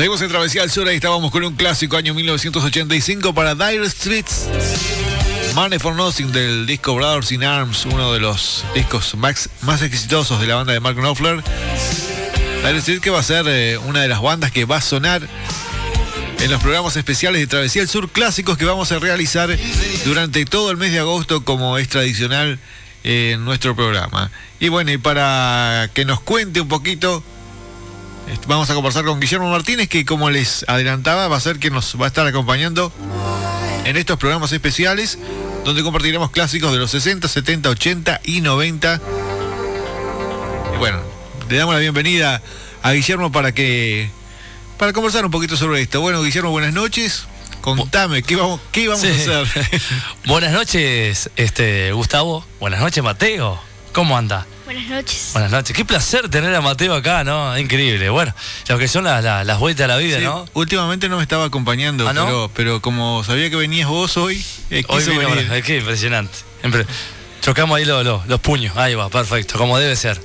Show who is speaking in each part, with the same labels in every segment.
Speaker 1: Seguimos en Travesía al Sur, ahí estábamos con un clásico año 1985 para Dire Streets. Money for Nothing del disco Brothers in Arms, uno de los discos más, más exitosos de la banda de Mark Knopfler. Dire Streets que va a ser eh, una de las bandas que va a sonar en los programas especiales de Travesía al Sur clásicos que vamos a realizar durante todo el mes de agosto como es tradicional en nuestro programa. Y bueno, y para que nos cuente un poquito Vamos a conversar con Guillermo Martínez, que como les adelantaba, va a ser que nos va a estar acompañando en estos programas especiales, donde compartiremos clásicos de los 60, 70, 80 y 90. Y bueno, le damos la bienvenida a Guillermo para que para conversar un poquito sobre esto. Bueno, Guillermo, buenas noches. Contame, ¿qué vamos, qué vamos a hacer?
Speaker 2: buenas noches, este, Gustavo. Buenas noches, Mateo. ¿Cómo anda?
Speaker 3: Buenas noches.
Speaker 2: Buenas noches. Qué placer tener a Mateo acá, ¿no? Increíble. Bueno, lo que son las, vueltas a la vida, ¿no?
Speaker 1: Últimamente no me estaba acompañando, ¿Ah, pero, pero como sabía que venías vos hoy,
Speaker 2: eh, hoy venir. qué impresionante. Chocamos ahí los, puños. Ahí va, perfecto, como debe ser.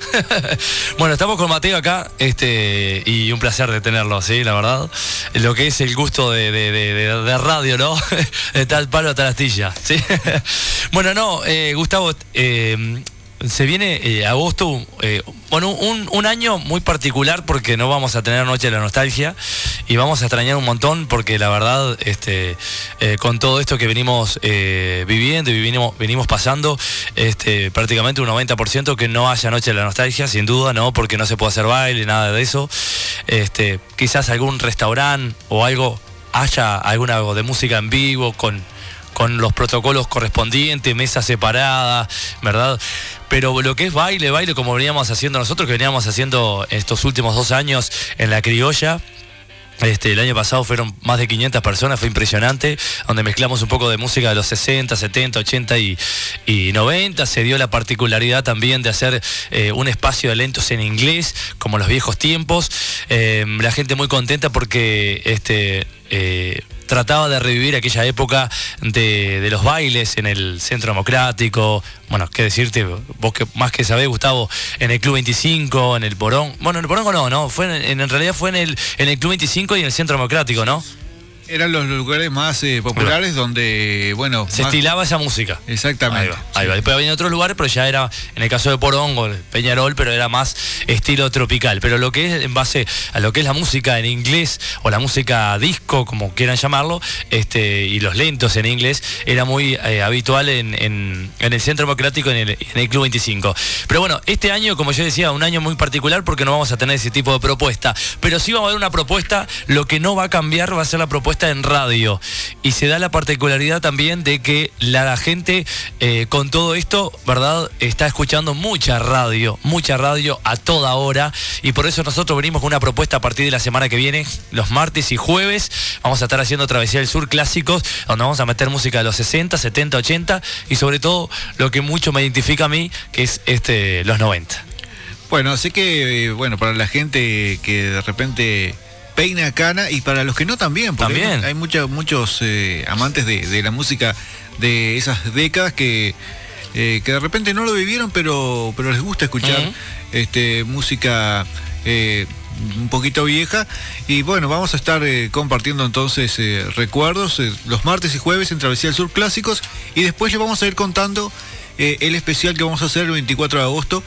Speaker 2: bueno, estamos con Mateo acá, este, y un placer de tenerlo, sí, la verdad. Lo que es el gusto de, radio, ¿no? de tal palo a tal astilla, ¿sí? bueno, no, eh, Gustavo, eh, se viene eh, agosto, eh, bueno, un, año muy particular porque no vamos a tener Noche de la Nostalgia y vamos a extrañar un montón porque la verdad, este, eh, con todo esto que venimos viviendo y venimos, venimos pasando, este, prácticamente un 90% que no haya Noche de la Nostalgia, sin duda, ¿no? Porque no se puede hacer baile, nada de eso. Este, quizás algún restaurante o algo, haya alguna de música en vivo con con los protocolos correspondientes, mesas separadas, ¿verdad? Pero lo que es baile, baile como veníamos haciendo nosotros, que veníamos haciendo estos últimos dos años en la criolla, este, el año pasado fueron más de 500 personas, fue impresionante, donde mezclamos un poco de música de los 60, 70, 80 y, 90. Se dio la particularidad también de hacer eh, un espacio de lentos en inglés, como los viejos tiempos. Eh, la gente muy contenta porque este, eh, trataba de revivir aquella época de, los bailes en el Centro Democrático, bueno, qué decirte, vos que más que sabés, Gustavo, en el Club 25, en el Porón, bueno, en el Porón no, no, fue en, en realidad fue en el, en el Club 25 y en el Centro Democrático, ¿no?
Speaker 1: Eran los lugares más eh, populares donde, bueno...
Speaker 2: Se estilaba esa música.
Speaker 1: Exactamente.
Speaker 2: Ahí va, Después había otros lugares, pero ya era, en el caso de Porongo, Peñarol, pero era más estilo tropical. Pero lo que es en base a lo que es la música en inglés, o la música disco, como quieran llamarlo, este, y los lentos en inglés, era muy eh, habitual en, el Centro Democrático, en el, en el Club 25. Pero bueno, este año, como yo decía, un año muy particular porque no vamos a tener ese tipo de propuesta. Pero sí vamos a ver una propuesta, lo que no va a cambiar va a ser la propuesta en radio. Y se da la particularidad también de que la gente eh, con todo esto, ¿verdad? Está escuchando mucha radio, mucha radio a toda hora. Y por eso nosotros venimos con una propuesta a partir de la semana que viene, los martes y jueves. Vamos a estar haciendo Travesía del Sur clásicos, donde vamos a meter música de los 60, 70, 80 y sobre todo lo que mucho me identifica a mí, que es este los 90.
Speaker 1: Bueno, así que, eh, bueno, para la gente que de repente peina cana y para los que no también, porque
Speaker 2: también.
Speaker 1: hay, muchos eh, amantes de, la música de esas décadas que, eh, que de repente no lo vivieron, pero, pero les gusta escuchar este, música eh, un poquito vieja. Y bueno, vamos a estar compartiendo entonces recuerdos los martes y jueves en Travesía del Sur Clásicos y después les vamos a ir contando el especial que vamos a hacer el 24 de agosto.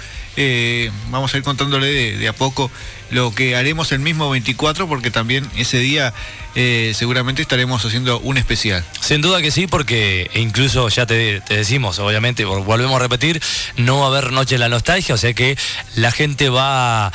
Speaker 1: vamos a ir contándole de, a poco lo que haremos el mismo 24 porque también ese día eh, seguramente estaremos haciendo un especial.
Speaker 2: Sin duda que sí, porque incluso ya te, decimos, obviamente, volvemos a repetir, no va a haber noche de la nostalgia, o sea que la gente va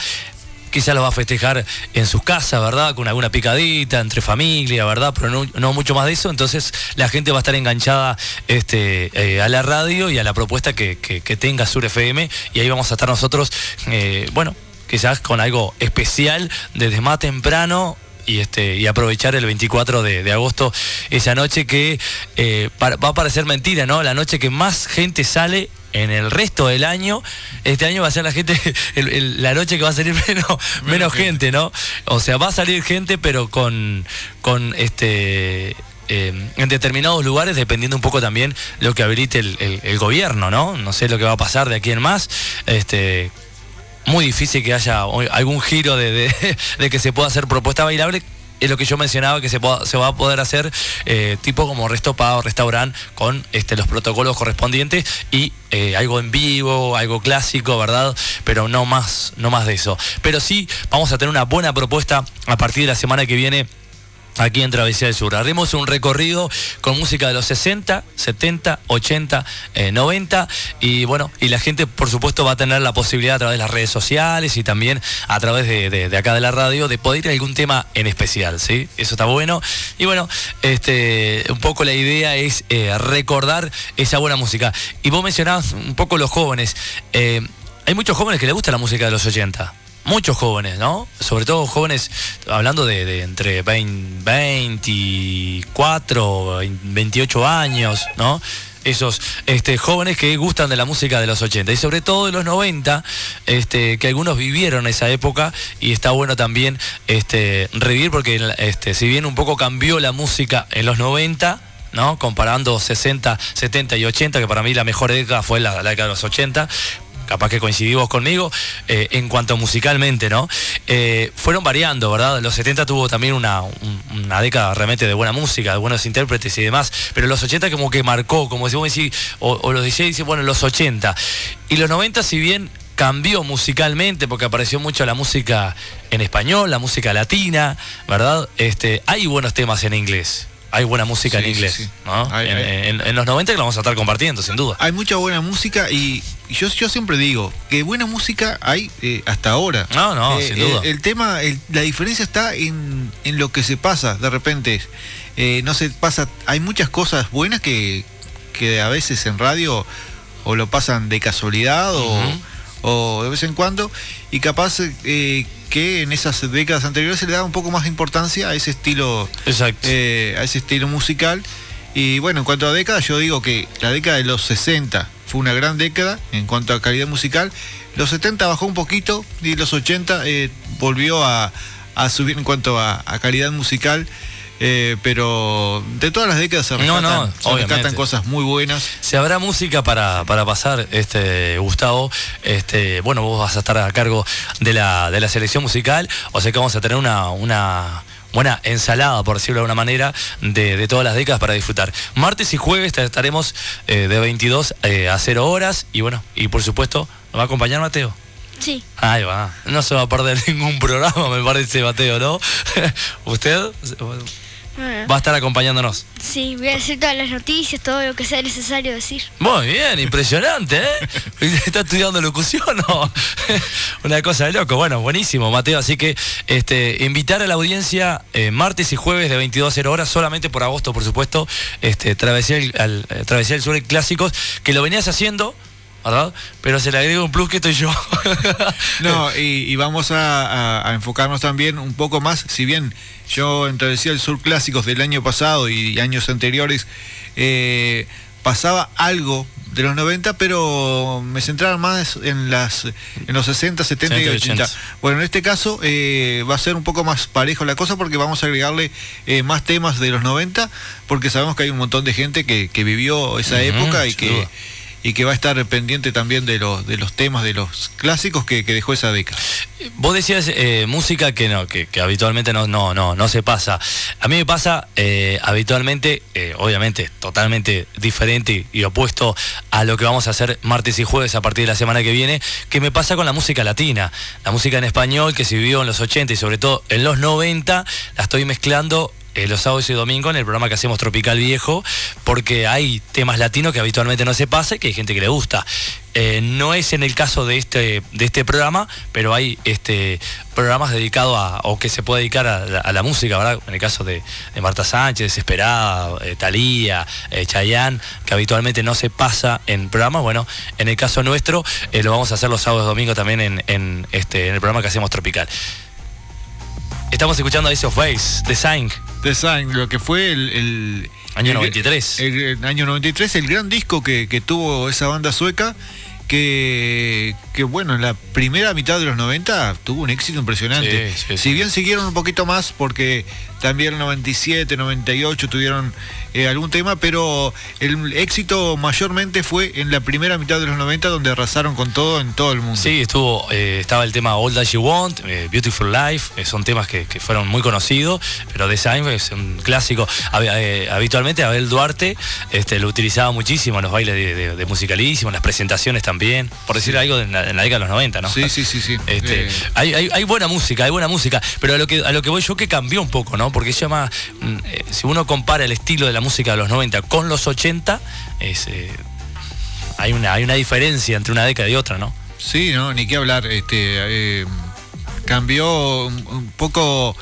Speaker 2: quizá lo va a festejar en sus casas, ¿verdad? Con alguna picadita, entre familia, ¿verdad? Pero no, mucho más de eso. Entonces la gente va a estar enganchada este, eh, a la radio y a la propuesta que, tenga Sur FM. Y ahí vamos a estar nosotros, eh, bueno, quizás con algo especial desde más temprano y este y aprovechar el 24 de, agosto esa noche que eh, va a parecer mentira, ¿no? La noche que más gente sale en el resto del año, este año va a ser la gente, la noche que va a salir menos, menos gente, ¿no? O sea, va a salir gente, pero con, con este eh, en determinados lugares, dependiendo un poco también lo que habilite el, el, gobierno, ¿no? No sé lo que va a pasar de aquí en más. Este, muy difícil que haya algún giro de, que se pueda hacer propuesta bailable es lo que yo mencionaba que se, va a poder hacer eh, tipo como restopado, restaurante con este, los protocolos correspondientes y eh, algo en vivo, algo clásico, ¿verdad? Pero no más, no más de eso. Pero sí vamos a tener una buena propuesta a partir de la semana que viene aquí en Travesía del Sur. Haremos un recorrido con música de los 60, 70, 80, 90 y bueno, y la gente por supuesto va a tener la posibilidad a través de las redes sociales y también a través de, acá de la radio de poder ir a algún tema en especial, ¿sí? Eso está bueno. Y bueno, este, un poco la idea es eh, recordar esa buena música. Y vos mencionabas un poco los jóvenes. Eh, hay muchos jóvenes que les gusta la música de los 80 muchos jóvenes, ¿no? Sobre todo jóvenes, hablando de, entre 20, 24, 28 años, ¿no? Esos este, jóvenes que gustan de la música de los 80 y sobre todo de los 90, este, que algunos vivieron esa época y está bueno también este, revivir porque este, si bien un poco cambió la música en los 90, ¿no? comparando 60, 70 y 80, que para mí la mejor década fue la, la década de los 80, capaz que coincidimos conmigo, eh, en cuanto musicalmente, ¿no? Eh, fueron variando, ¿verdad? Los 70 tuvo también una, década realmente de buena música, de buenos intérpretes y demás, pero los 80 como que marcó, como vos decís, o, los DJ dicen, bueno, los 80. Y los 90, si bien cambió musicalmente porque apareció mucho la música en español, la música latina, ¿verdad? Este, hay buenos temas en inglés hay buena música en inglés. ¿no? en, los 90 que lo vamos a estar compartiendo, sin duda.
Speaker 1: Hay mucha buena música y yo, yo siempre digo que buena música hay eh, hasta ahora.
Speaker 2: No, no, eh, sin duda.
Speaker 1: El, tema, la diferencia está en, lo que se pasa de repente. Eh, no se pasa, hay muchas cosas buenas que, que a veces en radio o lo pasan de casualidad o o de vez en cuando, y capaz eh, que en esas décadas anteriores se le daba un poco más de importancia a ese estilo, eh, a ese estilo musical. Y bueno, en cuanto a décadas, yo digo que la década de los 60 fue una gran década en cuanto a calidad musical. Los 70 bajó un poquito y los 80 eh, volvió a, subir en cuanto a calidad musical. Eh, pero de todas las décadas se rescatan, cosas muy buenas.
Speaker 2: Si habrá música para, pasar, este Gustavo, este, bueno, vos vas a estar a cargo de la, de la selección musical, o sea que vamos a tener una, una buena ensalada, por decirlo de alguna manera, de, todas las décadas para disfrutar. Martes y jueves estaremos eh, de 22 eh, a 0 horas y bueno, y por supuesto, ¿nos va a acompañar Mateo?
Speaker 3: Sí.
Speaker 2: Ahí va. No se va a perder ningún programa, me parece, Mateo, ¿no? ¿Usted? Va a estar acompañándonos.
Speaker 3: Sí, voy a decir todas las noticias, todo lo que sea necesario decir.
Speaker 2: Muy bien, impresionante, ¿eh? ¿Está estudiando locución o? Una cosa de loco. Bueno, buenísimo, Mateo. Así que este, invitar a la audiencia eh, martes y jueves de 22 a 0 horas, solamente por agosto, por supuesto, este, Travesía, el, al, eh, Travesía del Sur Clásicos, que lo venías haciendo ¿verdad? Pero se le agrega un plus que estoy yo.
Speaker 1: no, y, vamos a, enfocarnos también un poco más, si bien yo en Travesía del Sur Clásicos del año pasado y años anteriores eh, pasaba algo de los 90, pero me centraba más en las en los 60, 70 y 80. Bueno, en este caso eh, va a ser un poco más parejo la cosa porque vamos a agregarle eh, más temas de los 90, porque sabemos que hay un montón de gente que, vivió esa época y que y que va a estar pendiente también de los, de los temas, de los clásicos que, dejó esa década.
Speaker 2: Vos decías eh, música que no, que, habitualmente no, no, no, no se pasa. A mí me pasa eh, habitualmente, eh, obviamente, totalmente diferente y opuesto a lo que vamos a hacer martes y jueves a partir de la semana que viene, que me pasa con la música latina. La música en español que se vivió en los 80 y sobre todo en los 90, la estoy mezclando eh, los sábados y domingos en el programa que hacemos Tropical Viejo, porque hay temas latinos que habitualmente no se pasa y que hay gente que le gusta. Eh, no es en el caso de este, de este programa, pero hay este, programas dedicados a, o que se puede dedicar a, la música, ¿verdad? En el caso de, Marta Sánchez, Desesperada, eh, Talía, eh, Chayán, que habitualmente no se pasa en programas. Bueno, en el caso nuestro, lo vamos a hacer los sábados y domingos también en, en, este, en el programa que hacemos Tropical. Estamos escuchando Ace of Base, The Sign.
Speaker 1: Design, lo que fue el,
Speaker 2: año 93.
Speaker 1: El, año 93, el gran disco que, tuvo esa banda sueca. Que, que, bueno, en la primera mitad de los 90 tuvo un éxito impresionante. si bien siguieron un poquito más porque también en 97, 98 tuvieron eh, algún tema, pero el éxito mayormente fue en la primera mitad de los 90 donde arrasaron con todo en todo el mundo.
Speaker 2: Sí, estuvo, eh, estaba el tema All That You Want, eh, Beautiful Life, son temas que, fueron muy conocidos, pero The Sign es un clásico. habitualmente Abel Duarte este, lo utilizaba muchísimo en los bailes de, musicalísimo, en las presentaciones también, por decir algo en la, década de los 90, ¿no?
Speaker 1: Sí, sí, sí, sí.
Speaker 2: Este, hay, buena música, hay buena música, pero a lo que a lo que voy yo que cambió un poco, ¿no? Porque se llama, mm, si uno compara el estilo de la música de los 90 con los 80, es, eh, hay, una, hay una diferencia entre una década y otra, ¿no?
Speaker 1: Sí, no, ni qué hablar. Este, eh, cambió un poco,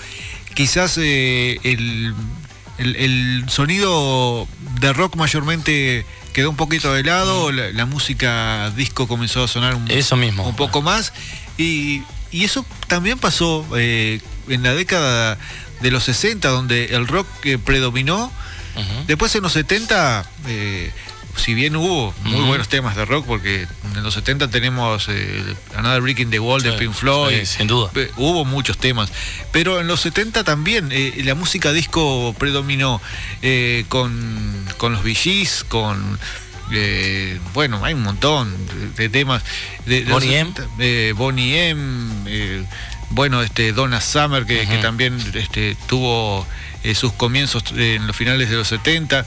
Speaker 1: quizás eh, el, el, sonido de rock mayormente quedó un poquito de lado, mm. la, música disco comenzó a sonar un,
Speaker 2: eso mismo.
Speaker 1: un poco más. Y, y eso también pasó en la década de los 60, donde el rock predominó Después en los 70, eh, si bien hubo muy buenos temas de rock, porque en los 70 tenemos eh, Another Brick in the Wall de Pink Floyd,
Speaker 2: sin duda.
Speaker 1: Hubo muchos temas, pero en los 70 también eh, la música disco predominó con, con los VGs, con bueno, hay un montón de, temas. De,
Speaker 2: Bonnie M.
Speaker 1: Bonnie M. bueno, este Donna Summer, que, que también este, tuvo eh, sus comienzos en los finales de los 70.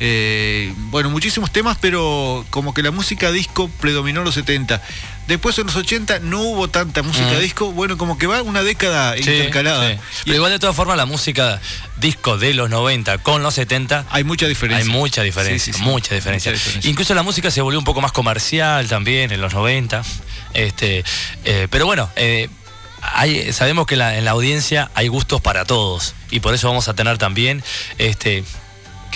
Speaker 1: Eh, bueno, muchísimos temas, pero como que la música disco predominó los 70. Después en los 80 no hubo tanta música mm. disco, bueno, como que va una década intercalada.
Speaker 2: Pero igual de todas formas la música disco de los 90 con los 70
Speaker 1: hay mucha diferencia.
Speaker 2: Hay mucha diferencia, mucha, diferencia. Incluso la música se volvió un poco más comercial también en los 90. Este, eh, pero bueno, sabemos que en la audiencia hay gustos para todos y por eso vamos a tener también este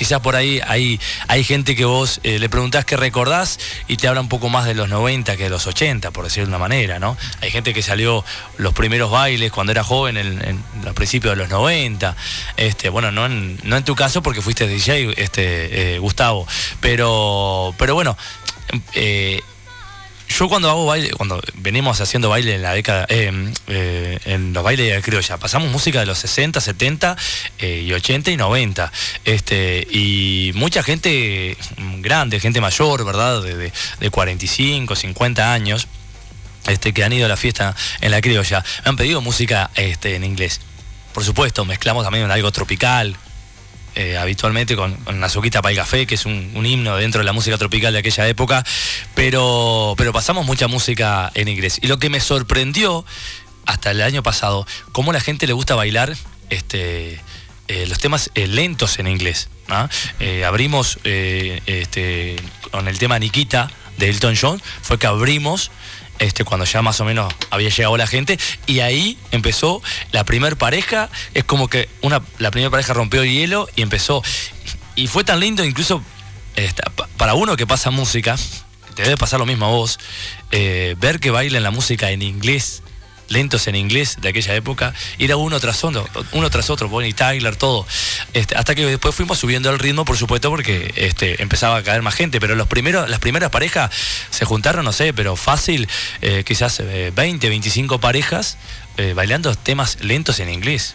Speaker 2: quizás por ahí hay, hay gente que vos eh, le preguntás qué recordás y te habla un poco más de los 90 que de los 80, por decirlo de una manera, ¿no? Hay gente que salió los primeros bailes cuando era joven, en, en los principios de los 90. Este, bueno, no en, no en tu caso porque fuiste DJ, este, eh, Gustavo, pero, pero bueno, eh, yo cuando hago baile, cuando venimos haciendo baile en la década, eh, eh, en los bailes de ya pasamos música de los 60, 70 eh, y 80 y 90. Este, y mucha gente grande, gente mayor, ¿verdad? De, de, 45, 50 años, este, que han ido a la fiesta en la criolla, me han pedido música este, en inglés. Por supuesto, mezclamos también algo tropical, eh, habitualmente con, con Azuquita para el Café, que es un, himno dentro de la música tropical de aquella época, pero, pero pasamos mucha música en inglés. Y lo que me sorprendió hasta el año pasado, cómo la gente le gusta bailar este, eh, los temas eh, lentos en inglés. abrimos este, con el tema Nikita de Elton John, fue que abrimos este, cuando ya más o menos había llegado la gente, y ahí empezó la primer pareja, es como que una, la primera pareja rompió el hielo y empezó. Y fue tan lindo, incluso para uno que pasa música, te debe pasar lo mismo a vos, eh, ver que bailan la música en inglés lentos en inglés de aquella época, era uno tras otro, uno tras otro, Bonnie Tyler, todo. Este, hasta que después fuimos subiendo el ritmo, por supuesto, porque este, empezaba a caer más gente, pero los primeros, las primeras parejas se juntaron, no sé, pero fácil, eh, quizás 20, eh, 25 parejas eh, bailando temas lentos en inglés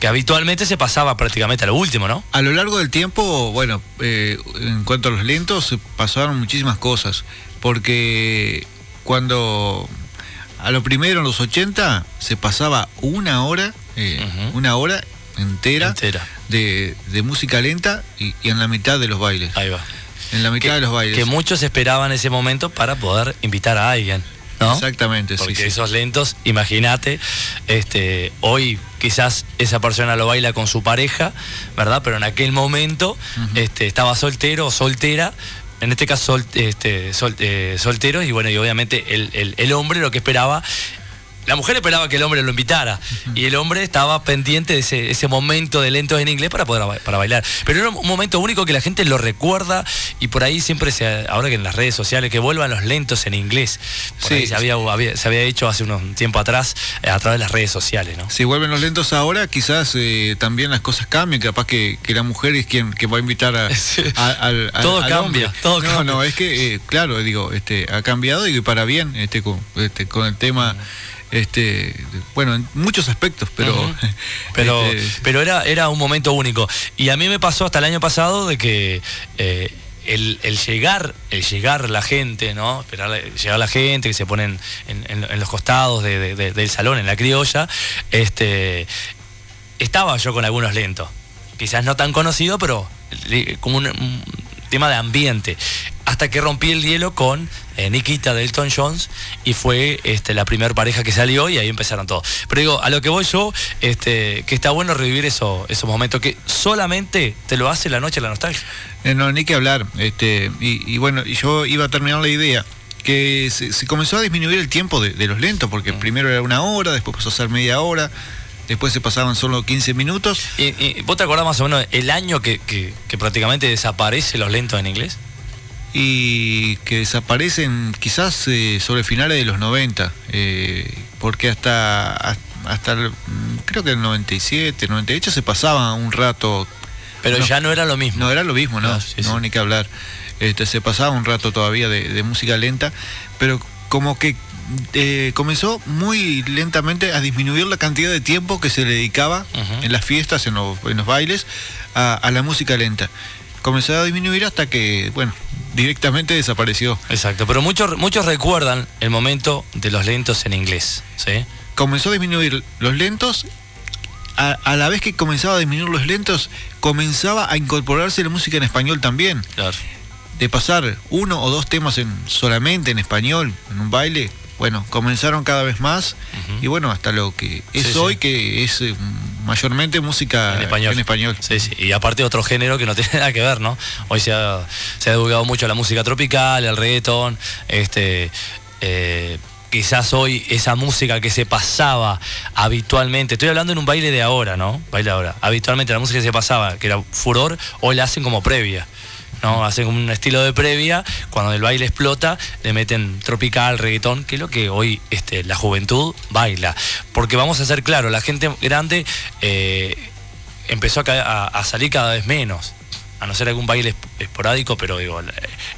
Speaker 2: que habitualmente se pasaba prácticamente a lo último, ¿no?
Speaker 1: A lo largo del tiempo, bueno, en cuanto a los lentos, pasaron muchísimas cosas, porque cuando a lo primero, en los 80, se pasaba una hora, eh, una hora entera, De, música lenta y, en la mitad de los bailes.
Speaker 2: Ahí va.
Speaker 1: En la mitad de los bailes.
Speaker 2: Que muchos esperaban ese momento para poder invitar a alguien. ¿no?
Speaker 1: Exactamente,
Speaker 2: Porque esos lentos, imagínate, este, hoy quizás esa persona lo baila con su pareja, ¿verdad? Pero en aquel momento este, estaba soltero o soltera, en este caso este, eh, solteros, y bueno, y obviamente el, el, hombre lo que esperaba la mujer esperaba que el hombre lo invitara y el hombre estaba pendiente de ese, momento de lentos en inglés para poder para bailar. Pero era un momento único que la gente lo recuerda y por ahí siempre se, ahora que en las redes sociales, que vuelvan los lentos en inglés. sí, se, había, se había hecho hace unos tiempo atrás eh, a través de las redes sociales. ¿no?
Speaker 1: Si vuelven los lentos ahora, quizás eh, también las cosas cambien, capaz que, la mujer es quien que va a invitar a, al,
Speaker 2: Todo cambia, todo
Speaker 1: no, No, es que, eh, claro, digo, este, ha cambiado y para bien este, con, este, con el tema... Este, bueno, en muchos aspectos, pero.
Speaker 2: pero,
Speaker 1: este,
Speaker 2: pero era, era un momento único. Y a mí me pasó hasta el año pasado de que. eh, el, llegar, el llegar la gente, ¿no? Esperar, llegar la gente que se ponen en, los costados de- de- de- del salón, en la criolla, este, estaba yo con algunos lentos. Quizás no tan conocido, pero como un tema de ambiente. Hasta que rompí el hielo con eh, Nikita de Elton Jones y fue este, la primera pareja que salió y ahí empezaron todos. Pero digo, a lo que voy yo, este, que está bueno revivir eso, esos momentos que solamente te lo hace la noche la nostalgia.
Speaker 1: Eh, No, ni que hablar. Este, y, y bueno, yo iba a terminar la idea. Que se, se comenzó a disminuir el tiempo de, de los lentos, porque
Speaker 2: Mm.
Speaker 1: primero era una hora, después pasó a ser media hora, después se pasaban solo 15 minutos.
Speaker 2: Y, y ¿Vos te acordás más o menos el año que, que- que prácticamente desaparece los lentos en inglés?
Speaker 1: Y que desaparecen quizás eh, sobre finales de los 90, eh, porque hasta, hasta el- creo que el 97, 98 se pasaba un rato,
Speaker 2: Pero
Speaker 1: No.
Speaker 2: ya no era lo mismo.
Speaker 1: no era lo mismo, ¿no?
Speaker 2: No, sí,
Speaker 1: no,
Speaker 2: sí.
Speaker 1: ni que hablar. Este, se pasaba un rato todavía de, de música lenta, pero como que eh, comenzó muy lentamente a disminuir la cantidad de tiempo que se le dedicaba en las fiestas, en los, en los bailes, a, a la música lenta. Comenzó a disminuir hasta que, bueno, directamente desapareció.
Speaker 2: Exacto, pero muchos, muchos recuerdan el momento de los lentos en inglés, ¿sí?
Speaker 1: comenzó a disminuir los lentos. A, a la vez que comenzaba a disminuir los lentos, comenzaba a incorporarse la música en español también.
Speaker 2: Claro.
Speaker 1: De pasar uno o dos temas en, solamente en español, en un baile, bueno, comenzaron cada vez más. Y bueno, hasta lo que es
Speaker 2: Sí, sí.
Speaker 1: hoy, que es eh, mayormente música
Speaker 2: En español.
Speaker 1: en español.
Speaker 2: Sí, sí. Y aparte otro género que no tiene nada que ver, ¿no? Hoy se ha, se ha divulgado mucho la música tropical, el reggaetón, este... eh, Quizás hoy esa música que se pasaba habitualmente, estoy hablando en un baile de ahora, ¿no? Baile de ahora. Habitualmente la música que se pasaba, que era furor, hoy la hacen como previa. ¿No? Hacen un estilo de previa, cuando el baile explota, le meten tropical, reggaetón, que es lo que hoy este, la juventud baila. Porque vamos a ser claros, la gente grande eh, empezó a, ca- a- a salir cada vez menos. A no ser algún baile esp- esporádico, pero digo,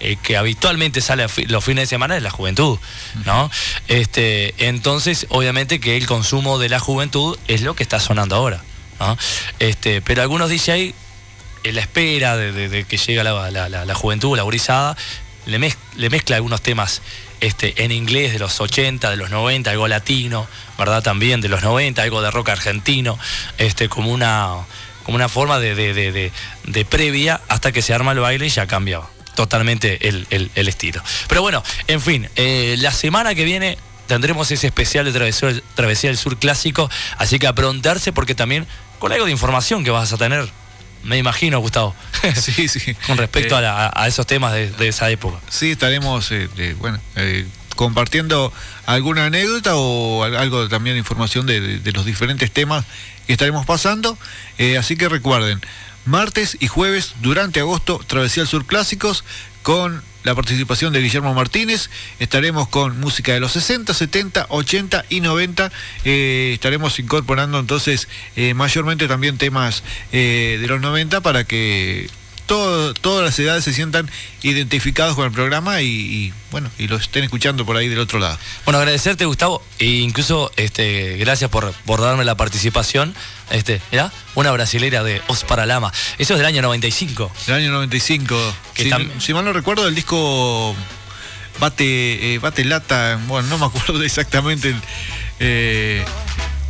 Speaker 2: el que habitualmente sale los fines de semana es la juventud, ¿no? Este, entonces, obviamente que el consumo de la juventud es lo que está sonando ahora, ¿no? Este, pero algunos DJ, la espera de, que llegue la, la- juventud, la gurizada, le, mez- le mezcla algunos temas este, en inglés de los 80, de los 90, algo latino, ¿verdad? También de los 90, algo de rock argentino, este, como una, como una forma de, de- previa hasta que se arma el baile y ya cambia totalmente el, el- estilo. Pero bueno, en fin, eh, la semana que viene tendremos ese especial de Travesía del Sur clásico, así que aprontarse porque también con algo de información que vas a tener, me imagino, Gustavo,
Speaker 1: Sí, sí.
Speaker 2: con respecto
Speaker 1: Eh,
Speaker 2: a, la- a esos temas de, de esa época.
Speaker 1: Sí, estaremos, eh, bueno, eh, compartiendo alguna anécdota o al- algo también de información de, de- de los diferentes temas que estaremos pasando. Eh, así que recuerden, martes y jueves durante agosto, Travesía al Sur Clásicos con la participación de Guillermo Martínez. Estaremos con música de los 60, 70, 80 y 90. Eh, estaremos incorporando entonces eh, mayormente también temas eh, de los 90 para que todo- todas las edades se sientan identificados con el programa y, y, bueno y lo estén escuchando por ahí del otro lado.
Speaker 2: Bueno, agradecerte, Gustavo, e incluso este, gracias por, por darme la participación. Este, mirá, una brasilera de Os Paralama. Eso es del año 95.
Speaker 1: Del año 95.
Speaker 2: Que
Speaker 1: si,
Speaker 2: tam-
Speaker 1: si mal no recuerdo, el disco Bate eh, Bate Lata, bueno, no me acuerdo exactamente el, eh,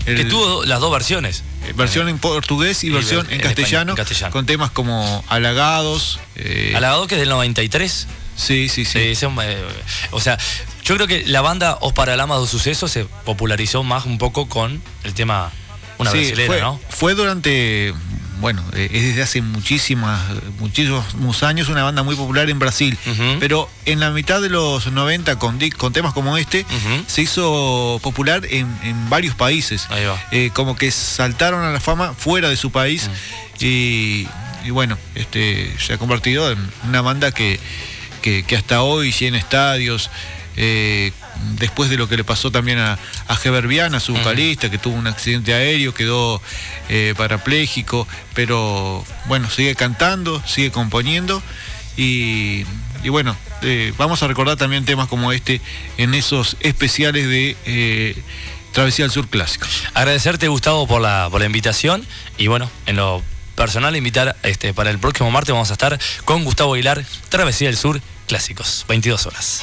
Speaker 1: el-
Speaker 2: Que tuvo las dos versiones.
Speaker 1: eh, versión en portugués y
Speaker 2: Y
Speaker 1: versión
Speaker 2: en
Speaker 1: castellano,
Speaker 2: en castellano.
Speaker 1: con temas como halagados. eh,
Speaker 2: que es del 93.
Speaker 1: sí, sí, sí.
Speaker 2: Ese, eh, o sea, yo creo que la banda Os Paralamas do Suceso se popularizó más un poco con el tema Una
Speaker 1: Sí, fue,
Speaker 2: ¿no?
Speaker 1: Fue durante, bueno, eh, es desde hace muchísimas, muchísimos años una banda muy popular en Brasil. Pero en la mitad de los 90, con, temas como este, se hizo popular en, en varios países.
Speaker 2: Ahí va.
Speaker 1: Eh, como que saltaron a la fama fuera de su país. Y, y bueno, este se ha convertido en una banda que, que, que hasta hoy llena estadios. Eh, después de lo que le pasó también a, a Viana, su vocalista, que tuvo un accidente aéreo, quedó eh, parapléjico, pero bueno, sigue cantando, sigue componiendo y, bueno, eh, vamos a recordar también temas como este en esos especiales de... Travesía del Sur Clásico.
Speaker 2: Agradecerte, Gustavo, por la, invitación y bueno, en lo personal invitar este, para el próximo martes vamos a estar con Gustavo Aguilar, Travesía del Sur Clásicos, 22 horas.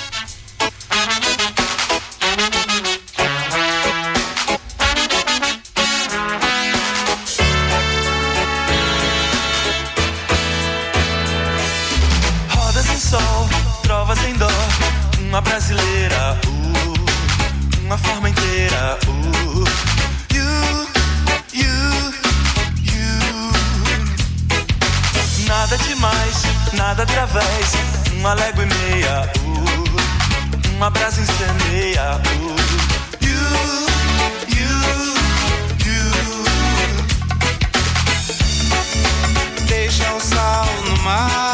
Speaker 4: através uma légua e meia. Uh, uma brasa incendeia. Uh. You, you, you.
Speaker 5: Deixa o sal no mar.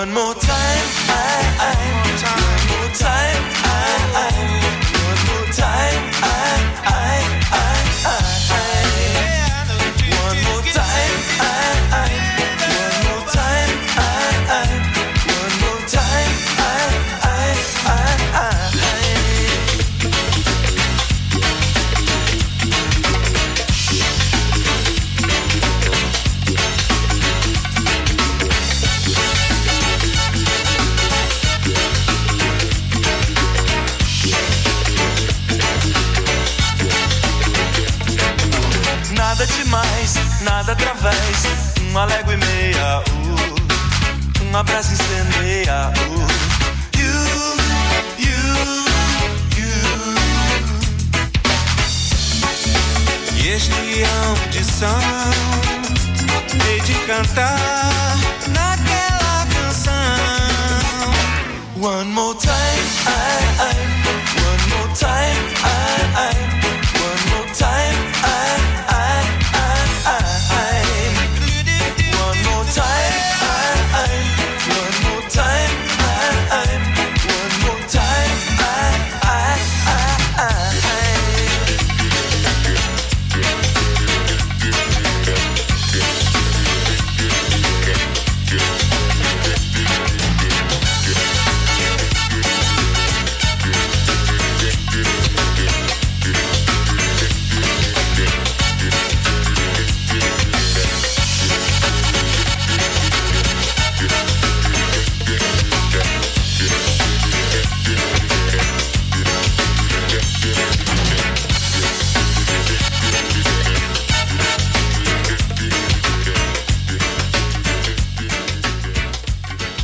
Speaker 4: One more time. mais, nada através. Uma légua e meia, uh, um abraço incendeia. Uh. You, you, you.
Speaker 5: E este ano de são, hei de cantar naquela canção.
Speaker 4: One more time, I, I, one more time, I, I.